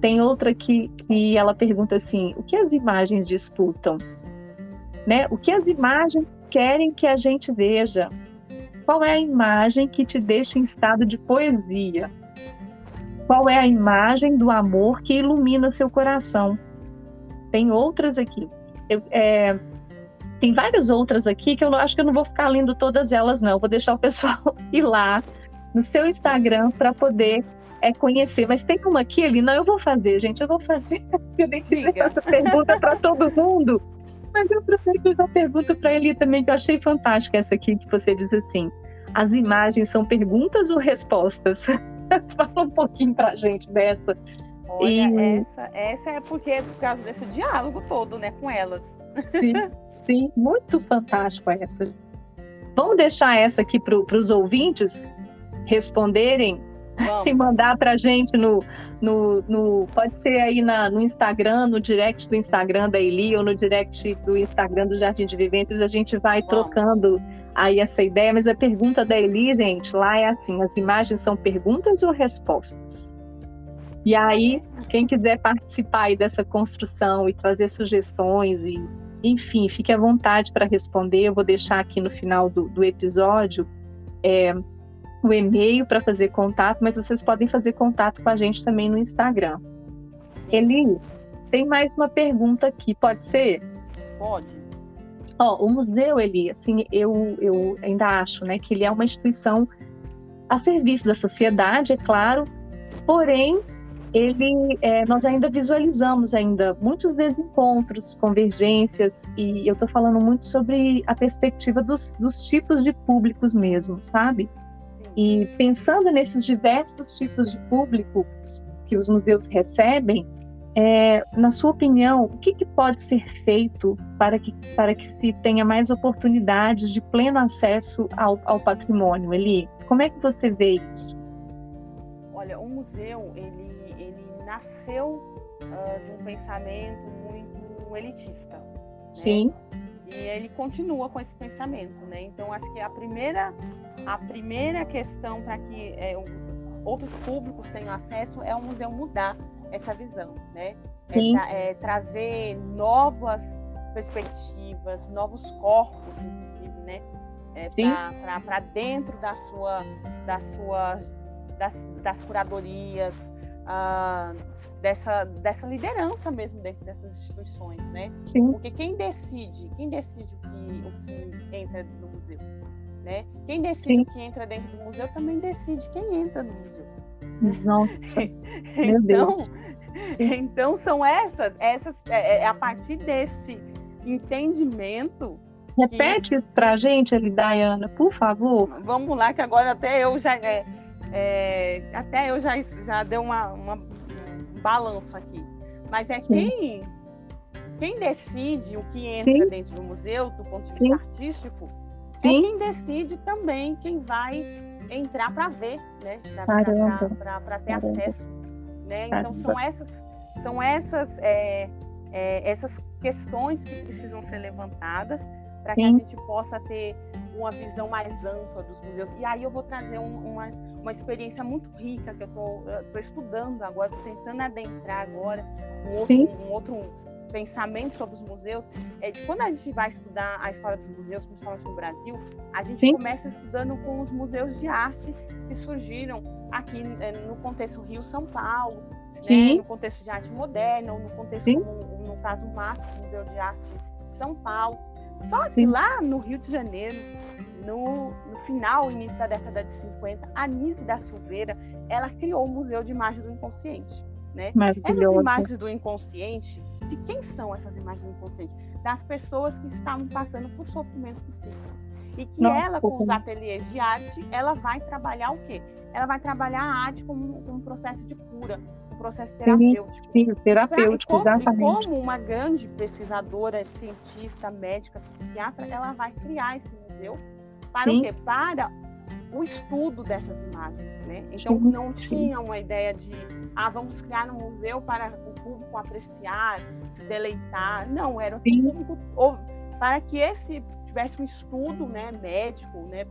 Tem outra que, que ela pergunta assim: o que as imagens disputam? Né? O que as imagens querem que a gente veja? Qual é a imagem que te deixa em estado de poesia? Qual é a imagem do amor que ilumina seu coração? Tem outras aqui. Eu, é, tem várias outras aqui que eu acho que eu não vou ficar lendo todas elas, não. Eu vou deixar o pessoal ir lá no seu Instagram para poder é, conhecer. Mas tem uma aqui, ali, não, eu vou fazer, gente, eu vou fazer. Eu essa pergunta para todo mundo. Mas eu prefiro que eu já pergunto para ele também, que eu achei fantástica essa aqui, que você diz assim: as imagens são perguntas ou respostas? Fala um pouquinho para a gente dessa. Olha, e... essa, essa é porque é por causa desse diálogo todo, né, com elas. Sim, sim, muito fantástico essa. Vamos deixar essa aqui para os ouvintes responderem Vamos. e mandar para a gente no, no, no, Pode ser aí na, no Instagram, no direct do Instagram da Eli ou no direct do Instagram do Jardim de Viventes, a gente vai Vamos. trocando aí essa ideia. Mas a pergunta da Eli, gente, lá é assim: as imagens são perguntas ou respostas? E aí, quem quiser participar aí dessa construção e trazer sugestões e enfim, fique à vontade para responder. Eu vou deixar aqui no final do, do episódio é, o e-mail para fazer contato, mas vocês podem fazer contato com a gente também no Instagram. Eli, tem mais uma pergunta aqui, pode ser? Pode. Ó, o museu, Eli, assim, eu, eu ainda acho, né, que ele é uma instituição a serviço da sociedade, é claro, porém ele, é, nós ainda visualizamos ainda muitos desencontros, convergências, e eu estou falando muito sobre a perspectiva dos, dos tipos de públicos mesmo, sabe? E pensando nesses diversos tipos de públicos que os museus recebem, é, na sua opinião, o que, que, pode ser feito para que, para que se tenha mais oportunidades de pleno acesso ao, ao patrimônio, Eli? Como é que você vê isso? Olha, o museu, ele nasceu uh, de um pensamento muito elitista. Né? Sim. E ele continua com esse pensamento, né? Então acho que a primeira a primeira questão para que é, outros públicos tenham acesso é o museu mudar essa visão, né? É, é trazer novas perspectivas, novos corpos, inclusive, né? É, para dentro da sua, das suas das, das curadorias, uh, dessa, dessa liderança mesmo dentro dessas instituições, né? Sim. Porque quem decide, quem decide o que, o que entra no museu, né? Quem decide Sim. o que entra dentro do museu também decide quem entra no museu. Nossa, então, Deus. então são essas, essas é, é a partir desse entendimento Repete isso para a gente, ali, Dayana, por favor. Vamos lá, que agora até eu já. É, é, até eu já, já deu uma, uma, um balanço aqui. Mas é quem, quem decide o que entra Sim. dentro do museu, do ponto de vista Sim. artístico, é Sim. é quem decide também quem vai entrar para ver, né? Para ter Caramba. acesso. Né? Então são essas, são essas, é, é, essas questões que precisam ser levantadas para que a gente possa ter uma visão mais ampla dos museus. E aí eu vou trazer um, uma, uma experiência muito rica que eu estou estudando agora, estou tentando adentrar agora um outro, um outro, pensamento sobre os museus. É de quando a gente vai estudar a história dos museus, principalmente no Brasil, a gente Sim. começa estudando com os museus de arte que surgiram aqui é, no contexto Rio-São Paulo, né, no contexto de arte moderna, ou no contexto, no, no, caso, MASP, Museu de Arte São Paulo. Só que lá no Rio de Janeiro, no, no, final, início da década de 50, a Nise da Silveira, ela criou o Museu de Imagens do Inconsciente. Né? Essas imagens do inconsciente, de quem são essas imagens do inconsciente? Das pessoas que estavam passando por sofrimento psíquico. E que Nossa, ela, com os ateliês de arte, ela vai trabalhar o quê? Ela vai trabalhar a arte como, como um processo de cura, processo terapêutico. Sim, sim terapêutico, pra, exatamente. E como uma grande pesquisadora, cientista, médica, psiquiatra, ela vai criar esse museu para sim. o quê? Para o estudo dessas imagens, né? Então não tinha uma ideia de ah, vamos criar um museu para o público apreciar, se deleitar. Não, era o público para que esse tivesse um estudo né, médico, né,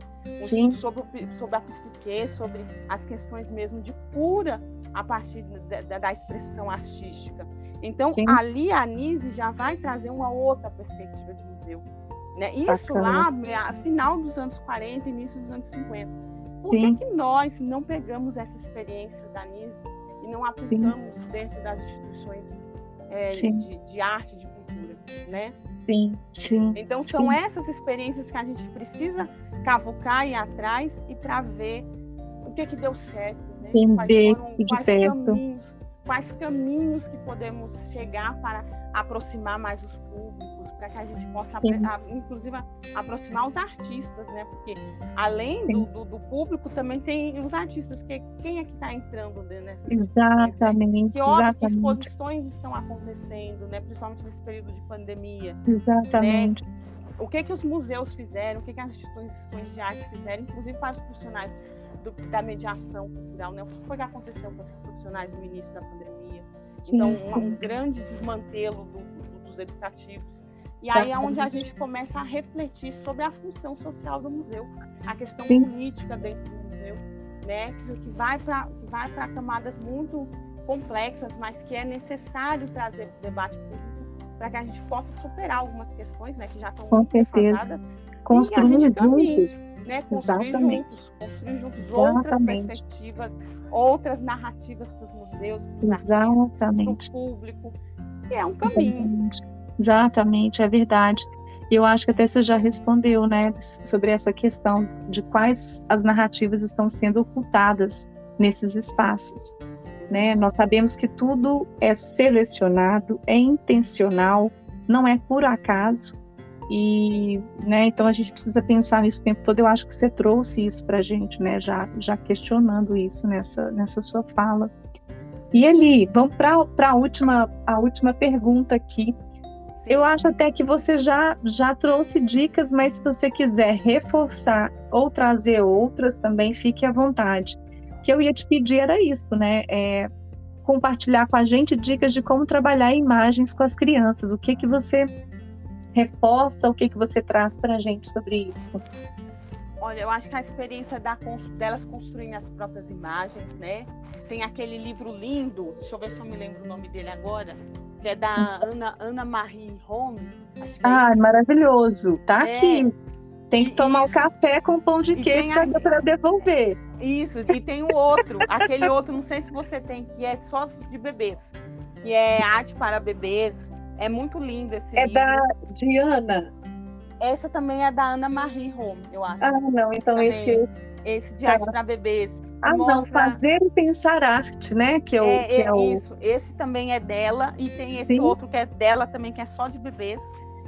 um sobre, sobre a psique, sobre as questões mesmo de cura a partir da, da expressão artística. Então, Sim. ali a Anise já vai trazer uma outra perspectiva de museu. Né? Isso Bacana. lá, no final dos anos 40, início dos anos 50. Por que, que nós não pegamos essa experiência da Anise e não aplicamos Sim. dentro das instituições é, de, de, arte, de cultura, né? Sim, sim. Então são sim. essas experiências que a gente precisa cavucar e atrás e para ver o que que deu certo, né? Entender quais foram, quais. Caminhos, quais caminhos que podemos chegar para aproximar mais os públicos, para que a gente possa, a, inclusive, aproximar os artistas, né? Porque além do, do, do, público, também tem os artistas, que quem é que está entrando nessas Exatamente. Né? Que exatamente. exposições estão acontecendo, né? Principalmente nesse período de pandemia. Né? Exatamente. Né? O que que os museus fizeram, o que que as instituições de arte fizeram, inclusive para os profissionais do, da mediação cultural, né? O que foi que aconteceu com esses profissionais no início da pandemia? Então, um, um, grande desmantelo do, do, dos educativos. E aí é onde a gente começa a refletir sobre a função social do museu, a questão sim. política dentro do museu, né? Que vai para vai camadas muito complexas, mas que é necessário trazer o debate público para que a gente possa superar algumas questões, né, que já estão Com certeza. Construir juntos né? Construir Exatamente. juntos, construir juntos outras perspectivas, outras narrativas para os museus, para o público. E é um caminho. Exatamente, é verdade. Eu acho que até você já respondeu, né, sobre essa questão de quais as narrativas estão sendo ocultadas nesses espaços. Né? Nós sabemos que tudo é selecionado, é intencional, não é por acaso. E, né, então a gente precisa pensar nisso o tempo todo. Eu acho que você trouxe isso para a gente, né, já, já questionando isso nessa, nessa sua fala. E Eli, vamos para a última, a última pergunta aqui. Eu acho até que você já, já trouxe dicas, mas se você quiser reforçar ou trazer outras também, fique à vontade. O que eu ia te pedir era isso, né? É, compartilhar com a gente dicas de como trabalhar imagens com as crianças. O que que você reforça, o que, que você traz para a gente sobre isso? Olha, eu acho que a experiência da, delas construindo as próprias imagens, né? Tem aquele livro lindo, deixa eu ver se eu me lembro o nome dele agora, que é da Ana, Ana Marie Home. ah, é maravilhoso. Tá é, aqui. Tem que tomar o um café com pão de queijo para devolver. Isso, e tem o outro, aquele outro, não sei se você tem, que é só de bebês, que é arte para bebês, é muito lindo esse é livro. É da Diana. Essa também é da Ana Marie Home, eu acho. Ah, não, então também, esse. Esse de tá. arte para bebês. Ah, mostra... não, fazer e pensar arte, né? Que é, o, é, que é, é o... isso. Esse também é dela e tem esse Sim. outro que é dela também que é só de bebês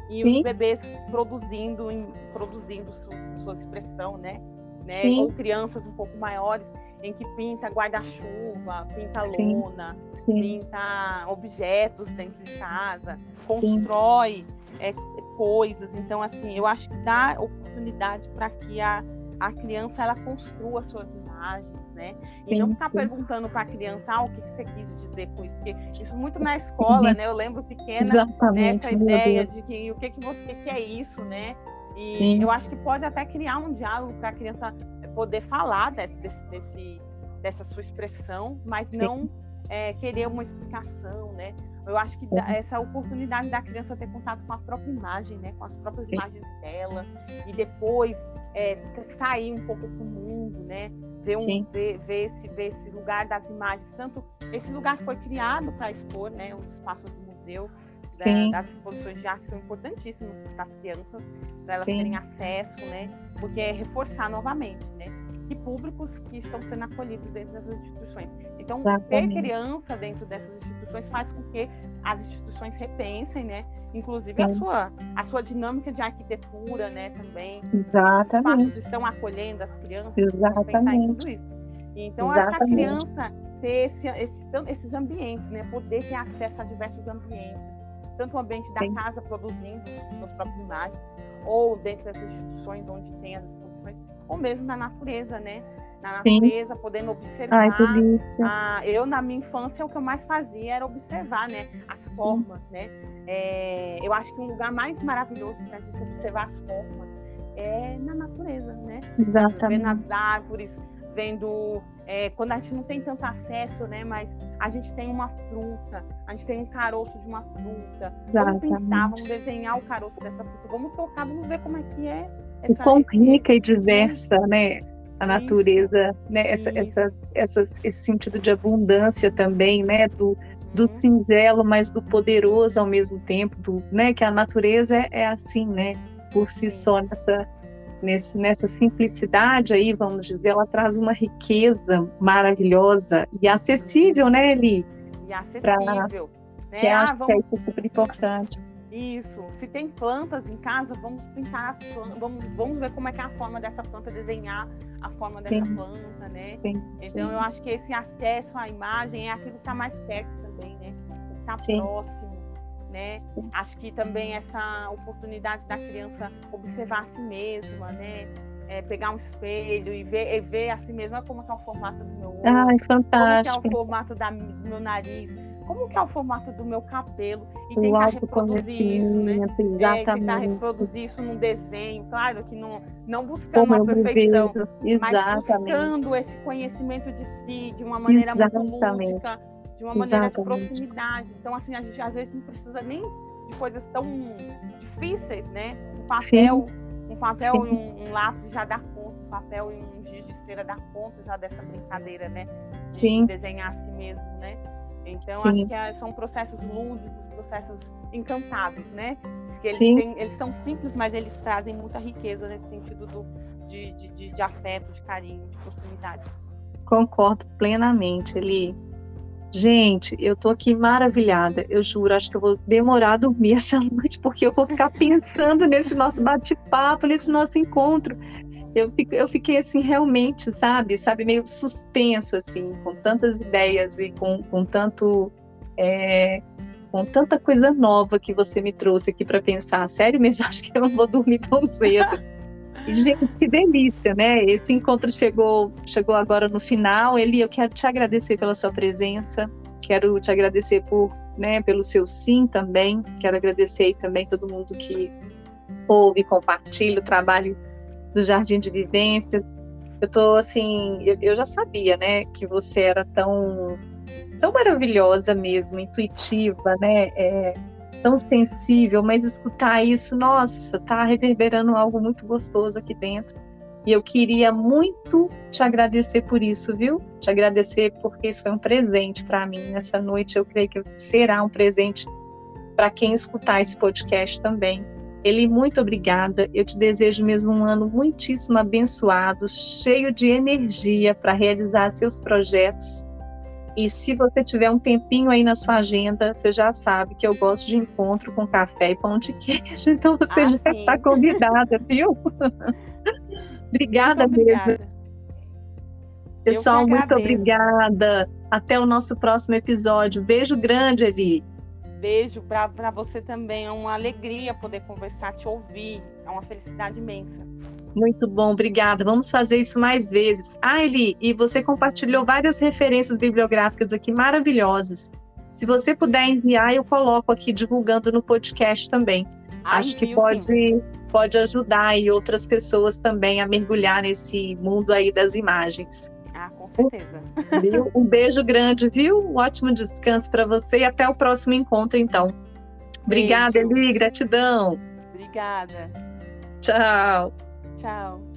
e Sim. os bebês produzindo, produzindo sua, sua expressão, né? né? Ou crianças um pouco maiores em que pinta guarda-chuva, pinta Sim. lona, Sim. pinta objetos dentro de casa, constrói é, coisas. Então, assim, eu acho que dá oportunidade para que a, a criança ela construa suas imagens, né? E sim, não ficar perguntando para a criança ah, o que, que, você quis dizer com isso, porque isso muito na escola, né? Eu lembro pequena Exatamente, nessa ideia de que o que que você que é isso, né? E eu acho que pode até criar um diálogo para a criança poder falar desse, desse, dessa sua expressão, mas Sim. não é, querer uma explicação, né? Eu acho que essa oportunidade da criança ter contato com a própria imagem, né? Com as próprias Sim. imagens dela e depois é, sair um pouco para o mundo, né? Ver, um, ver, ver, esse, ver esse lugar das imagens, tanto esse lugar que foi criado para expor, né? Os espaços do museu, da, das exposições de arte são importantíssimos para as crianças, para elas Sim. terem acesso, né? Porque é reforçar novamente, né? E públicos que estão sendo acolhidos dentro dessas instituições. Então, ter criança dentro dessas instituições faz com que as instituições repensem, né? Inclusive a sua, a sua dinâmica de arquitetura, né? Também. Exatamente. Os espaços estão acolhendo as crianças. Exatamente. Pensar em tudo isso. Então, Exatamente. acho que a criança ter esse, esse, esses ambientes, né? Poder ter acesso a diversos ambientes tanto o ambiente da Sim. casa produzindo suas próprias imagens, ou dentro dessas instituições onde tem as exposições, ou mesmo na natureza, né? Na natureza, Sim. podendo observar. Ai, eu, na minha infância, o que eu mais fazia era observar, né? As Sim. formas, né? É, eu acho que um lugar mais maravilhoso para a gente observar as formas é na natureza, né? Exatamente. Ver nas árvores, vendo é, quando a gente não tem tanto acesso, né? Mas a gente tem uma fruta, a gente tem um caroço de uma fruta. Exatamente. Vamos pintar, vamos desenhar o caroço dessa fruta, vamos tocar, vamos ver como é que é. Essa, e quão rica e diversa, né? A natureza, Isso. né? Essa, essa, essa, esse sentido de abundância também, né? Do, do uhum. singelo, mas do poderoso ao mesmo tempo, do, né? Que a natureza é, é assim, né? Por si só nessa nesse, nessa simplicidade aí, vamos dizer, ela traz uma riqueza maravilhosa e acessível, né, Eli? e acessível. Pra... Né? Que ah, vamos... que é isso super importante. Isso. Se tem plantas em casa, vamos pintar as plantas, vamos, vamos ver como é que é a forma dessa planta, desenhar a forma dessa sim. planta, né? Sim, então sim. eu acho que esse acesso à imagem é aquilo que está mais perto também, né? Está próximo, né? Acho que também essa oportunidade da criança observar a si mesma, né? É, pegar um espelho e ver, e ver a si mesma como é, é o formato do meu olho, Ai, fantástico. como é, é o formato da, do meu nariz, como que é o formato do meu cabelo e o tentar reproduzir isso, né? Exatamente. É, tentar reproduzir isso num desenho, claro que não, não buscando Como a perfeição, mas buscando esse conhecimento de si de uma maneira Exatamente. muito lúdica, de uma maneira Exatamente. de proximidade. Então, assim, a gente às vezes não precisa nem de coisas tão difíceis, né? Um papel, Sim. um papel Sim. e um, um, lápis já dá conta, um papel e um giz de cera dá conta já dessa brincadeira, né? Sim. De desenhar a si mesmo, né? Então, Sim. acho que é, são processos lúdicos, processos encantados, né? Que eles, têm, eles, são simples, mas eles trazem muita riqueza nesse sentido do, de, de, de, de afeto, de carinho, de proximidade. Concordo plenamente, Eli. Gente, eu tô aqui maravilhada. Eu juro, acho que eu vou demorar a dormir essa noite, porque eu vou ficar pensando nesse nosso bate-papo, nesse nosso encontro eu, eu fiquei assim realmente, sabe, sabe, meio suspensa assim, com tantas ideias e com, com tanto é, com tanta coisa nova que você me trouxe aqui para pensar. Sério mesmo, acho que eu não vou dormir tão cedo. Gente, que delícia, né? Esse encontro chegou, chegou agora no final. Eli, eu quero te agradecer pela sua presença. Quero te agradecer por, né, pelo seu sim também. Quero agradecer também todo mundo que ouve, compartilha o trabalho do Jardim de Vivência. Eu tô assim, eu, eu já sabia, né, que você era tão tão maravilhosa mesmo, intuitiva, né? É, tão sensível, mas escutar isso, nossa, tá reverberando algo muito gostoso aqui dentro. E eu queria muito te agradecer por isso, viu? Te agradecer porque isso foi um presente para mim nessa noite. Eu creio que será um presente para quem escutar esse podcast também. Eli, muito obrigada. Eu te desejo mesmo um ano muitíssimo abençoado, cheio de energia para realizar seus projetos. E se você tiver um tempinho aí na sua agenda, você já sabe que eu gosto de encontro com café e pão de queijo, então você ah, já está convidada, viu? obrigada, muito mesmo. Pessoal, muito obrigada. Até o nosso próximo episódio. Beijo grande, Eli beijo para você também. É uma alegria poder conversar, te ouvir. É uma felicidade imensa. Muito bom, obrigada. Vamos fazer isso mais vezes. Ah, Eli, e você compartilhou várias referências bibliográficas aqui maravilhosas. Se você puder enviar, eu coloco aqui divulgando no podcast também. Ai, Acho que pode, pode ajudar aí outras pessoas também a mergulhar nesse mundo aí das imagens certeza. Viu? Um beijo grande, viu? Um ótimo descanso para você e até o próximo encontro, então. Obrigada, beijo. Eli, gratidão. Obrigada. Tchau. Tchau.